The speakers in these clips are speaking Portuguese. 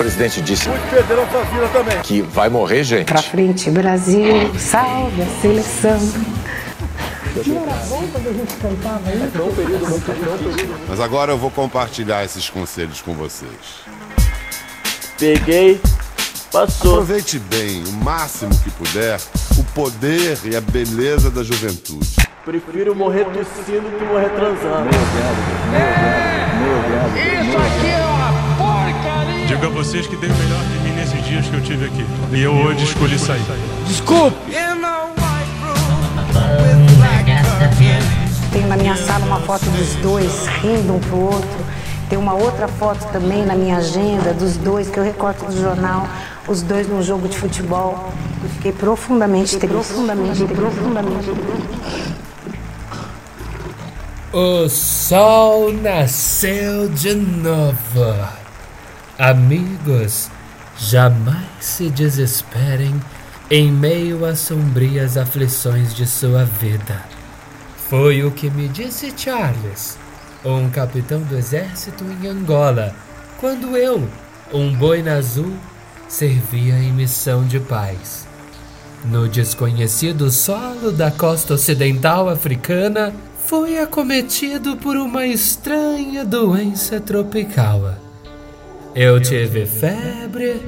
presidente disse que vai morrer gente. Pra frente, Brasil, salve a seleção. Mas agora eu vou compartilhar esses conselhos com vocês. Peguei, passou. Aproveite bem, o máximo que puder, o poder e a beleza da juventude. Prefiro morrer tossindo que morrer transando. Digo a vocês que dei o melhor de mim nesses dias que eu tive aqui. E eu hoje escolhi sair. Tenho na minha sala uma foto dos dois rindo um pro outro. Tem uma outra foto também na minha agenda dos dois que eu recorto do jornal, os dois num jogo de futebol. Eu fiquei profundamente triste. Profundamente, profundamente. O sol nasceu de novo. Amigos, jamais se desesperem em meio às sombrias aflições de sua vida. Foi o que me disse Charles, um capitão do exército em Angola, quando eu, um boina azul, servia em missão de paz. No desconhecido solo da costa ocidental africana, fui acometido por uma estranha doença tropical. Eu tive febre,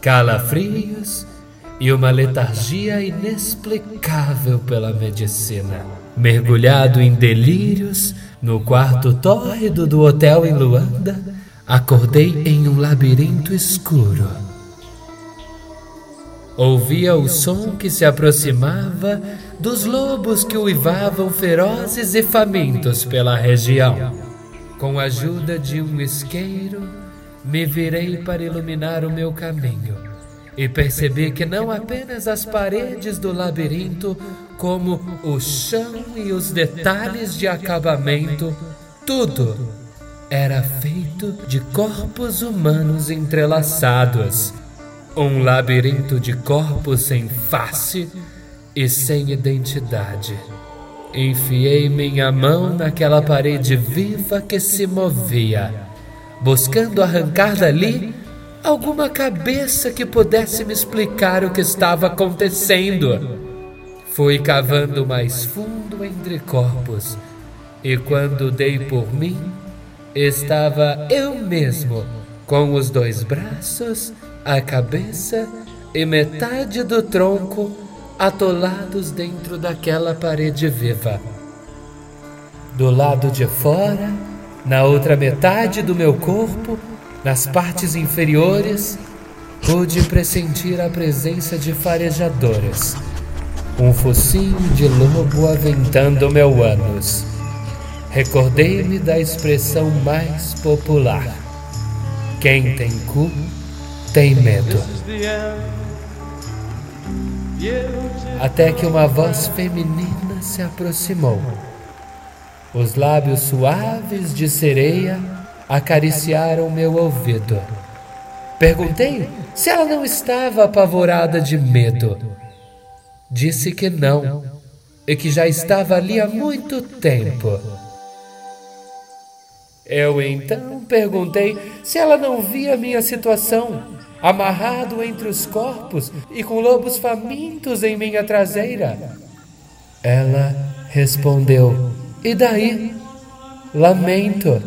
calafrios e uma letargia inexplicável pela medicina. Mergulhado em delírios, no quarto tórrido do hotel em Luanda, acordei em um labirinto escuro. Ouvia o som que se aproximava dos lobos que uivavam ferozes e famintos pela região. Com a ajuda de um isqueiro, me virei para iluminar o meu caminho e percebi que não apenas as paredes do labirinto, como o chão e os detalhes de acabamento, tudo era feito de corpos humanos entrelaçados. Um labirinto de corpos sem face e sem identidade. Enfiei minha mão naquela parede viva que se movia, buscando arrancar dali alguma cabeça que pudesse me explicar o que estava acontecendo. Fui cavando mais fundo entre corpos, e quando dei por mim, estava eu mesmo, com os dois braços, a cabeça e metade do tronco atolados dentro daquela parede viva. Do lado de fora, na outra metade do meu corpo, nas partes inferiores, pude pressentir a presença de farejadores. Um focinho de lobo aventando meu ânus. Recordei-me da expressão mais popular: Quem tem cu tem medo. Até que uma voz feminina se aproximou. Os lábios suaves de sereia acariciaram meu ouvido. Perguntei se ela não estava apavorada de medo. Disse que não e que já estava ali há muito tempo. Eu então perguntei se ela não via minha situação, amarrado entre os corpos e com lobos famintos em minha traseira. Ela respondeu: E daí? Lamento.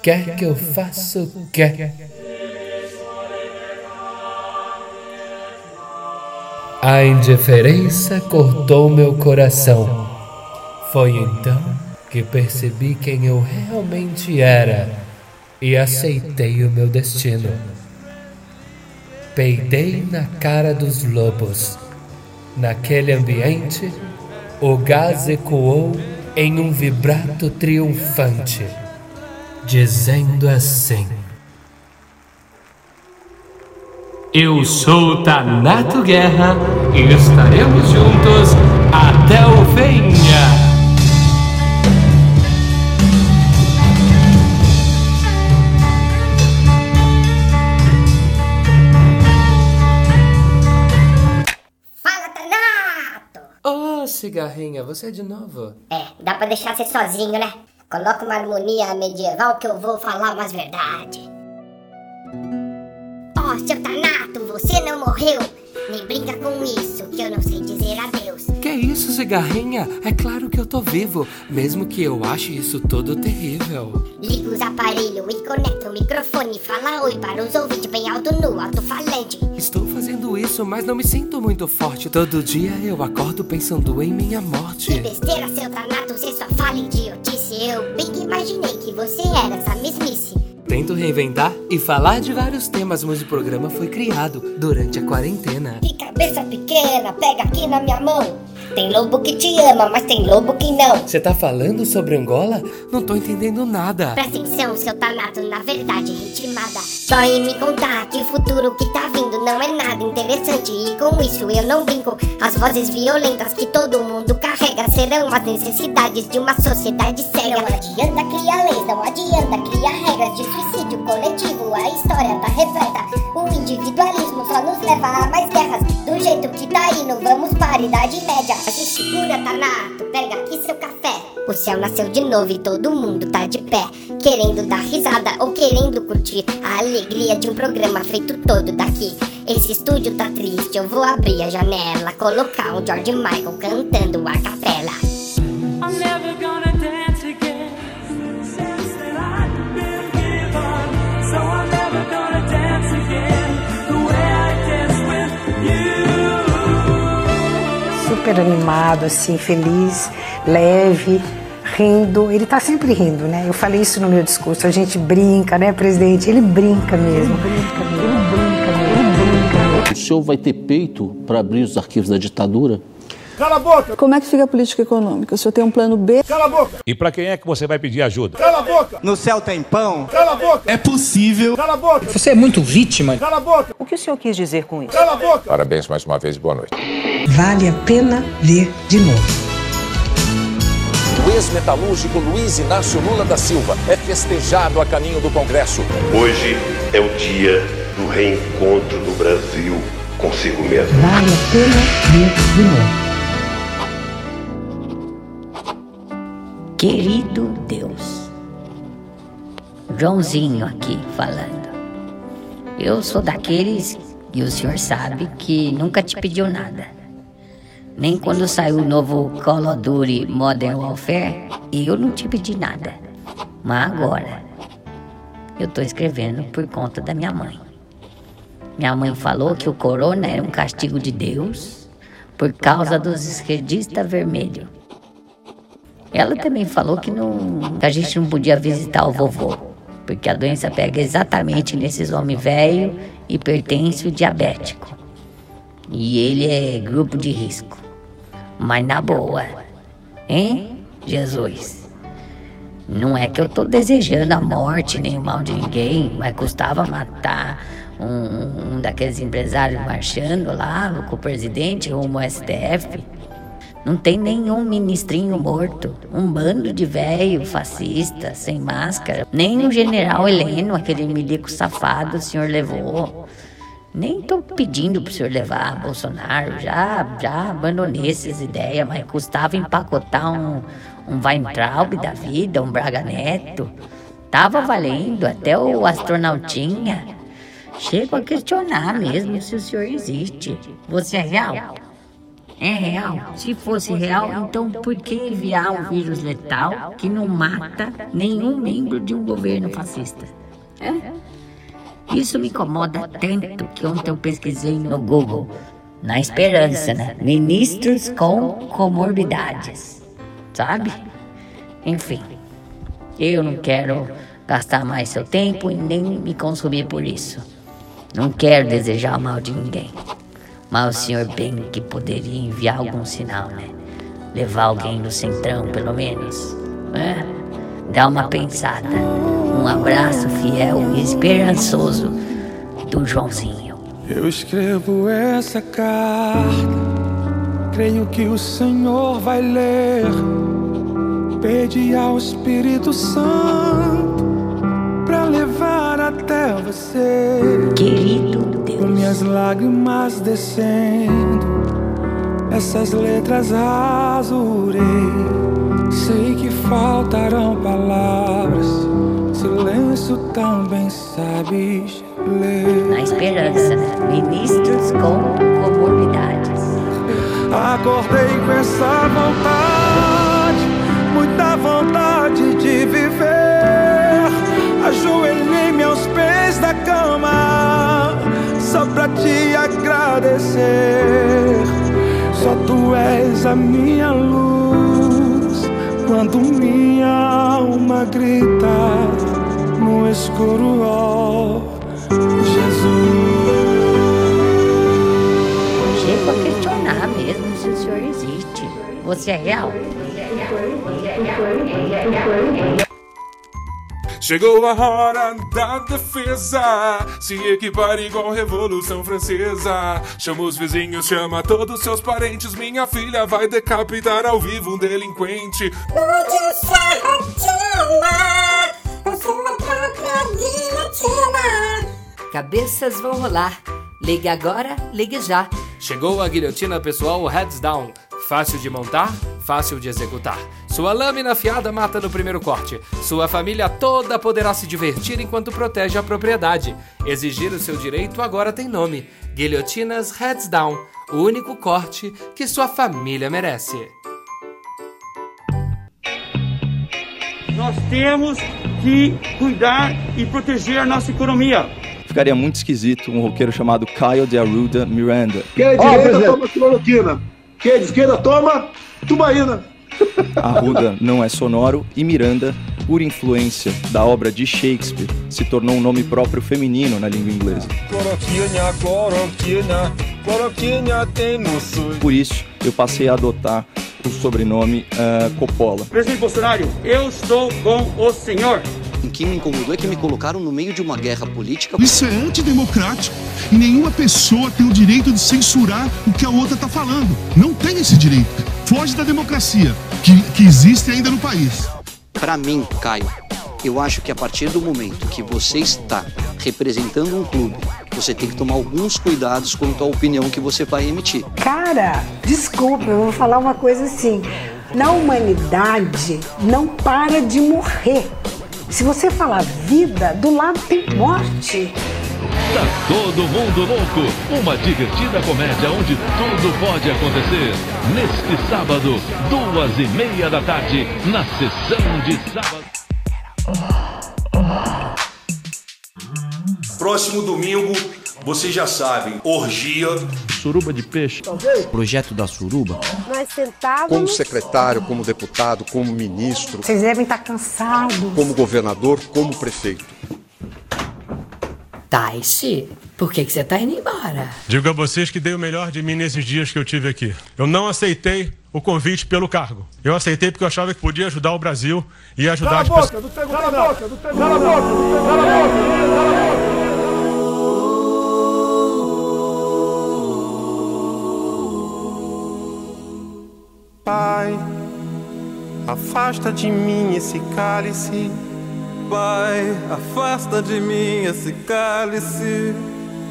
Quer que eu faça o quê? A indiferença cortou meu coração. Foi então que percebi quem eu realmente era e aceitei o meu destino. Peidei na cara dos lobos. Naquele ambiente, o gás ecoou em um vibrato triunfante, dizendo assim: Eu sou Tanato Guerra e estaremos juntos até o fim. Cigarrinha, você é de novo? É, dá pra deixar você sozinho, né? Coloca uma harmonia medieval que eu vou falar umas verdades. seu Tanato, você não morreu. Nem brinca com isso, que eu não sei dizer adeus. Que isso, cigarrinha? É claro que eu tô vivo, mesmo que eu ache isso todo terrível. Liga os aparelhos e conecta o microfone. Fala oi para os ouvintes bem alto no alto-falante. Estou fazendo isso, mas não me sinto muito forte. Todo dia eu acordo pensando em minha Que morte. besteira, seu Tanato, você só fala idiotice. Eu bem que imaginei que você era essa mesmice. Tento reinventar e falar de vários temas, mas o programa foi criado durante a quarentena. Que cabeça pequena, pega aqui na minha mão. Tem lobo que te ama, mas tem lobo que não. Você tá falando sobre Angola? Não tô entendendo nada. Presta atenção, seu Tanato, na verdade ritmada. Só em me contar que o futuro que tá vindo não é nada interessante. E com isso eu não brinco. As vozes violentas que todo mundo carrega serão as necessidades de uma sociedade cega. Não adianta criar leis, não adianta criar regras de suicídio coletivo. A história tá repleta. O individualismo só nos leva a mais guerras. Do jeito que tá indo, vamos para a Idade Média. Se segura, Tanato, pega aqui seu café. O céu nasceu de novo e todo mundo tá de pé. Querendo dar risada ou querendo curtir a alegria de um programa feito todo daqui. Esse estúdio tá triste, eu vou abrir a janela. Colocar um George Michael cantando a capela. I'm never gonna Super animado, assim, feliz, leve, rindo. Ele tá sempre rindo, né? Eu falei isso no meu discurso. A gente brinca, né, presidente? Ele brinca mesmo. Brinca mesmo. Ele brinca mesmo. Ele brinca mesmo. O senhor vai ter peito para abrir os arquivos da ditadura? Cala a boca! Como é que fica a política econômica? O senhor tem um plano B? Cala a boca! E para quem é que você vai pedir ajuda? Cala a boca! No céu tem pão? Cala a boca! É possível. Cala a boca! Você é muito vítima. Cala a boca! O que o senhor quis dizer com isso? Cala a boca! Parabéns mais uma vez e boa noite. Vale a pena ver de novo. O ex-metalúrgico Luiz Inácio Lula da Silva é festejado a caminho do Congresso. Hoje é o dia do reencontro do Brasil consigo mesmo. Vale a pena ver de novo. Querido Deus, Joãozinho aqui falando. Eu sou daqueles, e o senhor sabe, que nunca te pediu nada. Nem quando saiu o novo Call Modern Warfare, eu não te pedi nada. Mas agora, eu tô escrevendo por conta da minha mãe. Minha mãe falou que o corona era um castigo de Deus por causa dos esquerdistas vermelhos. Ela também falou que, não, a gente não podia visitar o vovô, porque a doença pega exatamente nesses homens velhos, hipertenso e diabético. E ele é grupo de risco. Mas na boa, hein, Jesus? Não é que eu tô desejando a morte nem o mal de ninguém, mas custava matar um, um daqueles empresários marchando lá com o presidente rumo ao STF. Não tem nenhum ministrinho morto. Um bando de velho fascista, sem máscara. Nem o general Heleno, aquele milico safado, o senhor levou. Nem tô pedindo pro senhor levar Bolsonaro. Já, já abandonei essas ideias, mas custava empacotar um, um Weintraub da vida, um Braga Neto. Tava valendo até o astronautinha. Chego a questionar mesmo se o senhor existe. Você é real? É real? Se fosse real, então por que enviar um vírus letal que não mata nenhum membro de um governo fascista? É? Isso me incomoda tanto que ontem eu pesquisei no Google, na esperança, né? Ministros com comorbidades. Sabe? Enfim, eu não quero gastar mais seu tempo e nem me consumir por isso. Não quero desejar mal de ninguém. Mas o senhor bem que poderia enviar algum sinal, né? Levar alguém no centrão, pelo menos. Né? Dá uma pensada. Um abraço fiel e esperançoso do Joãozinho. Eu escrevo essa carta, creio que o Senhor vai ler. Pede ao Espírito Santo para levar até você. Querido Deus. Com minhas lágrimas descendo, essas letras azurei. Sei que faltarão palavras, silêncio também sabe Na esperança, ministros com comorbidades. Acordei com essa vontade, muita vontade de viver. Ajoelhei-me aos pés da cama, só pra te agradecer. Só tu és a minha luz, quando minha alma grita no escuro, ó Jesus. Chego a questionar mesmo se o senhor existe. Você é real? Chegou a hora da defesa, se equipar igual Revolução Francesa. Chama os vizinhos, chama todos seus parentes. Minha filha vai decapitar ao vivo um delinquente. Cabeças vão rolar. Ligue agora, ligue já. Chegou a guilhotina pessoal Heads Down. Fácil de montar, fácil de executar. Sua lâmina afiada mata no primeiro corte. Sua família toda poderá se divertir enquanto protege a propriedade. Exigir o seu direito agora tem nome: Guilhotinas Heads Down o único corte que sua família merece. Nós temos que cuidar e proteger a nossa economia. Ficaria muito esquisito um roqueiro chamado Kyle de Arruda Miranda. Quem é direita toma cloroquina. Quem é de esquerda toma tubaína. Arruda não é sonoro e Miranda, por influência da obra de Shakespeare, se tornou um nome próprio feminino na língua inglesa. Por isso, eu passei a adotar o sobrenome uh, Coppola. Presidente Bolsonaro, eu estou com o senhor. O que me incomodou é que me colocaram no meio de uma guerra política. Isso é antidemocrático e nenhuma pessoa tem o direito de censurar o que a outra está falando. Não tem esse direito. Foge da democracia que, que existe ainda no país. Para mim, Caio, eu acho que a partir do momento que você está representando um clube, você tem que tomar alguns cuidados quanto à opinião que você vai emitir. Cara, desculpa, eu vou falar uma coisa assim. Na humanidade, não para de morrer. Se você falar vida, do lado tem morte. Tá todo mundo louco. Uma divertida comédia onde tudo pode acontecer. Neste sábado, duas e meia da tarde, na sessão de sábado. Próximo domingo, vocês já sabem, orgia. Suruba de peixe. Projeto da Suruba. Nós sentávamos. Como secretário, como deputado, como ministro. Vocês devem estar cansados. Como governador, como prefeito. Taishi, por que, que você tá indo embora? Digo a vocês que dei o melhor de mim nesses dias que eu tive aqui. Eu não aceitei o convite pelo cargo. Eu aceitei porque eu achava que podia ajudar o Brasil e ajudar Cala a as boca, não tem cala a boca, não tem cala a boca, cala a boca, cala a boca. Afasta de mim esse cálice. Pai, afasta de mim esse cálice.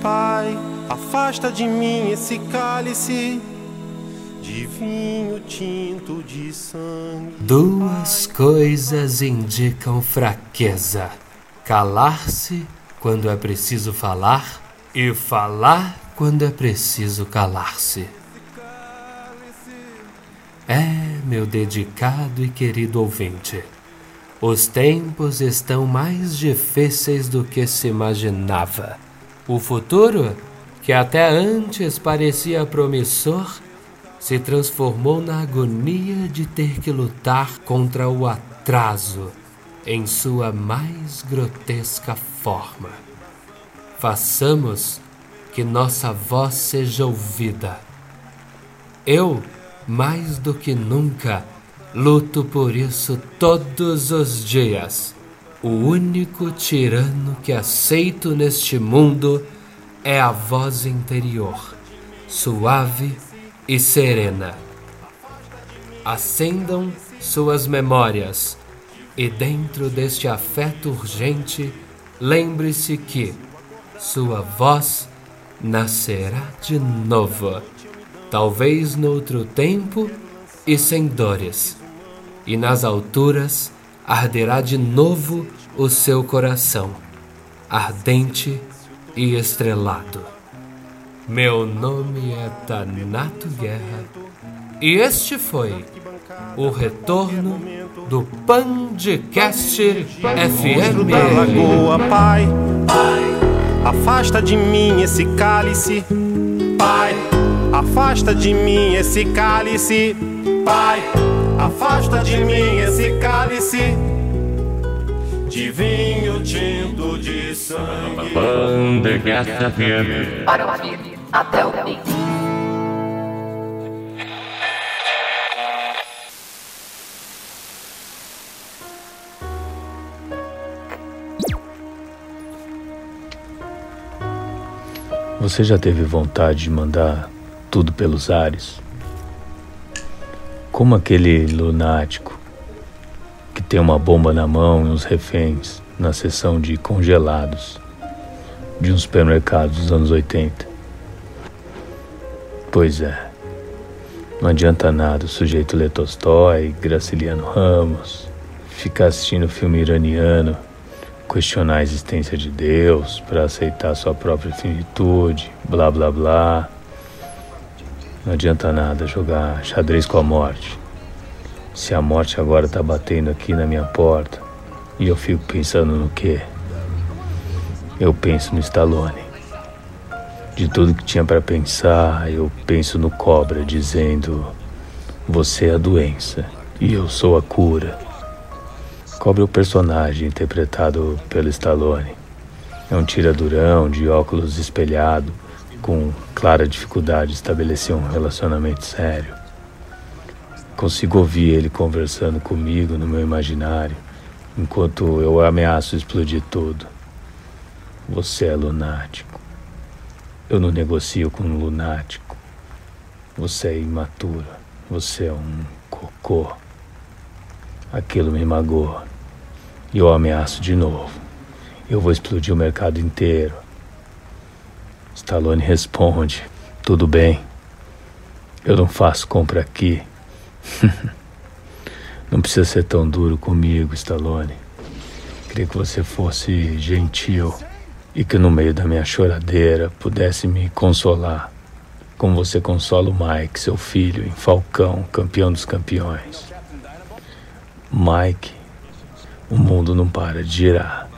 Pai, afasta de mim esse cálice de vinho tinto de sangue. Duas coisas indicam fraqueza: calar-se quando é preciso falar e falar quando é preciso calar-se. É, meu dedicado e querido ouvinte, os tempos estão mais difíceis do que se imaginava. O futuro, que até antes parecia promissor, se transformou na agonia de ter que lutar contra o atraso em sua mais grotesca forma. Façamos que nossa voz seja ouvida. Eu, mais do que nunca, luto por isso todos os dias. O único tirano que aceito neste mundo é a voz interior, suave e serena. Acendam suas memórias e, dentro deste afeto urgente, lembre-se que sua voz nascerá de novo, talvez noutro tempo e sem dores, e nas alturas arderá de novo o seu coração, ardente e estrelado. Meu nome é Tanato Guerra e este foi o retorno do Pandcast FM. lagoa, pai, afasta de mim esse cálice, pai, afasta de mim esse cálice, pai, afasta de mim esse cálice de vinho tinto de sangue. Pandcast FM. Para ouvir até o fim. Você já teve vontade de mandar tudo pelos ares? Como aquele lunático que tem uma bomba na mão e uns reféns na seção de congelados de um supermercado dos anos 80. Pois é. Não adianta nada o sujeito ler Tolstói, Graciliano Ramos, ficar assistindo filme iraniano, questionar a existência de Deus para aceitar sua própria finitude, blá blá blá. Não adianta nada jogar xadrez com a morte. Se a morte agora tá batendo aqui na minha porta e eu fico pensando no quê? Eu penso no Stallone. De tudo que tinha para pensar, eu penso no Cobra dizendo: Você é a doença e eu sou a cura. Cobra é o personagem interpretado pelo Stallone. É um tiradurão de óculos espelhado, com clara dificuldade de estabelecer um relacionamento sério. Consigo ouvir ele conversando comigo no meu imaginário, enquanto eu ameaço explodir tudo. Você é lunático. Eu não negocio com um lunático. Você é imaturo. Você é um cocô. Aquilo me magoa. E eu ameaço de novo. Eu vou explodir o mercado inteiro. Stallone responde: Tudo bem. Eu não faço compra aqui. não precisa ser tão duro comigo, Stallone. Queria que você fosse gentil e que no meio da minha choradeira pudesse me consolar, como você consola o Mike, seu filho, em Falcão, campeão dos campeões. Mike, o mundo não para de girar.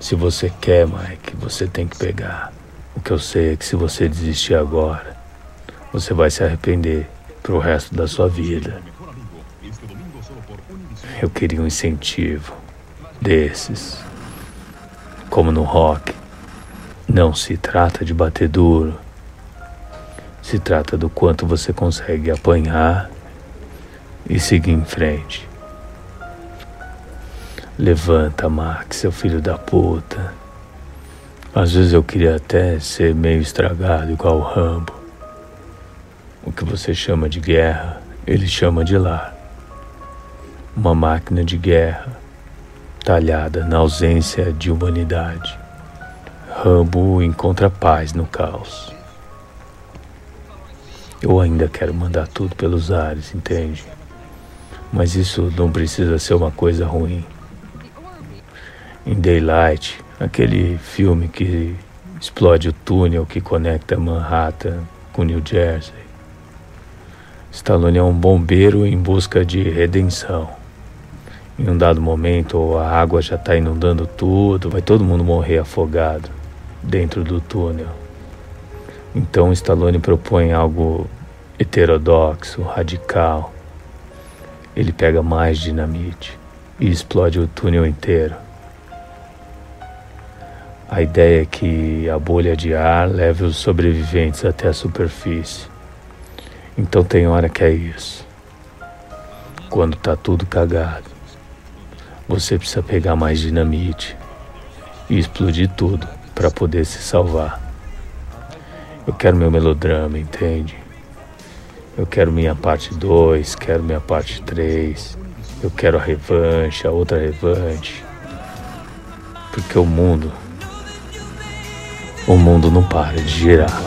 Se você quer, Mike, você tem que pegar. O que eu sei é que se você desistir agora, você vai se arrepender pro resto da sua vida. Eu queria um incentivo desses. Como no rock, não se trata de bater duro. Se trata do quanto você consegue apanhar e seguir em frente. Levanta, Max, seu filho da puta. Às vezes eu queria até ser meio estragado igual o Rambo. O que você chama de guerra, ele chama de lar. Uma máquina de guerra, talhada na ausência de humanidade. Rambo encontra paz no caos. Eu ainda quero mandar tudo pelos ares, entende? Mas isso não precisa ser uma coisa ruim. Em Daylight, aquele filme que explode o túnel que conecta Manhattan com New Jersey. Stallone é um bombeiro em busca de redenção. Em um dado momento, a água já está inundando tudo, vai todo mundo morrer afogado dentro do túnel. Então Stallone propõe algo heterodoxo, radical. Ele pega mais dinamite e explode o túnel inteiro. A ideia é que a bolha de ar leve os sobreviventes até a superfície. Então tem hora que é isso. Quando tá tudo cagado, você precisa pegar mais dinamite e explodir tudo para poder se salvar. Eu quero meu melodrama, entende? Eu quero minha parte 2, quero minha parte 3. Eu quero a revanche, a outra revanche. Porque o mundo. O mundo não para de girar.